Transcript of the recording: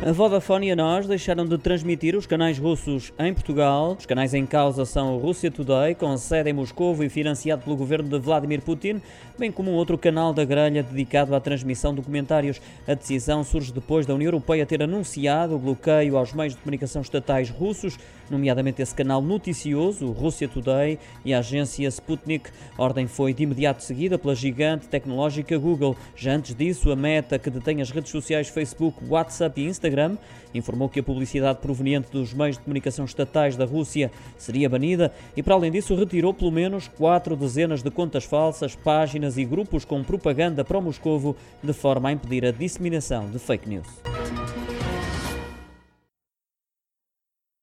A Vodafone e a nós deixaram de transmitir os canais russos em Portugal. Os canais em causa são o Russia Today, com sede em Moscou e financiado pelo governo de Vladimir Putin, bem como um outro canal da grelha dedicado à transmissão de documentários. A decisão surge depois da União Europeia ter anunciado o bloqueio aos meios de comunicação estatais russos, nomeadamente esse canal noticioso, o Russia Today, e a agência Sputnik. A ordem foi de imediato seguida pela gigante tecnológica Google. Já antes disso, a Meta, que detém as redes sociais Facebook, WhatsApp e Instagram, Instagram, informou que a publicidade proveniente dos meios de comunicação estatais da Rússia seria banida e, para além disso, retirou pelo menos quatro dezenas de contas falsas, páginas e grupos com propaganda pró-Moscovo, de forma a impedir a disseminação de fake news.